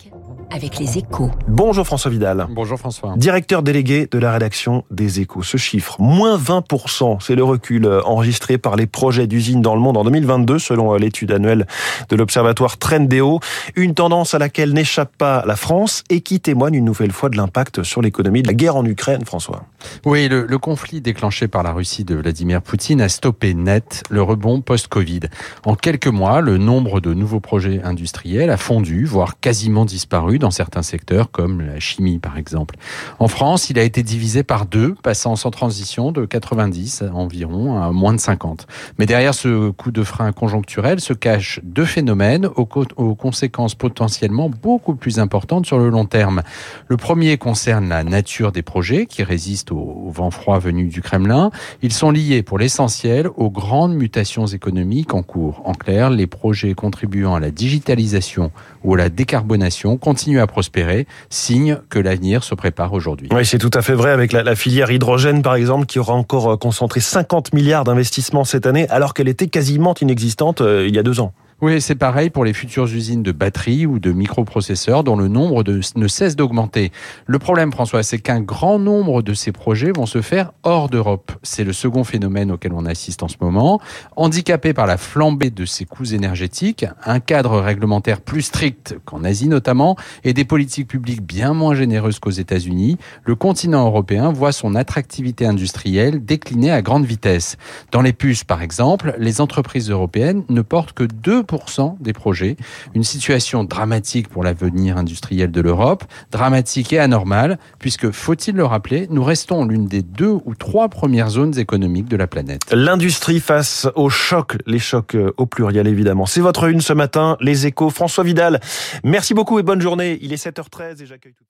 Okay. Avec les échos. Bonjour François Vidal. Bonjour François. Directeur délégué de la rédaction des échos. Ce chiffre, moins 20%, c'est le recul euh, enregistré par les projets d'usines dans le monde en 2022, selon euh, l'étude annuelle de l'Observatoire Trendéo. Une tendance à laquelle n'échappe pas la France et qui témoigne une nouvelle fois de l'impact sur l'économie de la guerre en Ukraine, François. Oui, le, le conflit déclenché par la Russie de Vladimir Poutine a stoppé net le rebond post-Covid. En quelques mois, le nombre de nouveaux projets industriels a fondu, voire quasiment disparu dans certains secteurs comme la chimie par exemple. En France, il a été divisé par deux, passant sans transition de 90 environ à moins de 50. Mais derrière ce coup de frein conjoncturel se cachent deux phénomènes aux, co aux conséquences potentiellement beaucoup plus importantes sur le long terme. Le premier concerne la nature des projets qui résistent au vent froid venu du Kremlin. Ils sont liés pour l'essentiel aux grandes mutations économiques en cours. En clair, les projets contribuant à la digitalisation ou à la décarbonation continuent à prospérer, signe que l'avenir se prépare aujourd'hui. Oui, c'est tout à fait vrai avec la, la, filière hydrogène, par exemple, qui aura encore euh, concentré 50 milliards d'investissements cette année, alors qu'elle était quasiment inexistante euh, il y a deux ans. Oui, c'est pareil pour les futures usines de batteries ou de microprocesseurs dont le nombre ne cesse d'augmenter. Le problème, François, c'est qu'un grand nombre de ces projets vont se faire hors d'Europe. C'est le second phénomène auquel on assiste en ce moment. Handicapé par la flambée de ses coûts énergétiques, un cadre réglementaire plus strict qu'en Asie notamment, et des politiques publiques bien moins généreuses qu'aux États-Unis, le continent européen voit son attractivité industrielle décliner à grande vitesse. Dans les puces, par exemple, les entreprises européennes ne portent que des projets. Une situation dramatique pour l'avenir industriel de l'Europe, dramatique et anormale, puisque, faut-il le rappeler, nous restons l'une des deux ou trois premières zones économiques de la planète. L'industrie face aux chocs, les chocs euh, au pluriel évidemment. C'est votre une ce matin, les échos. François Vidal, merci beaucoup et bonne journée. Il est 7h13 et j'accueille tout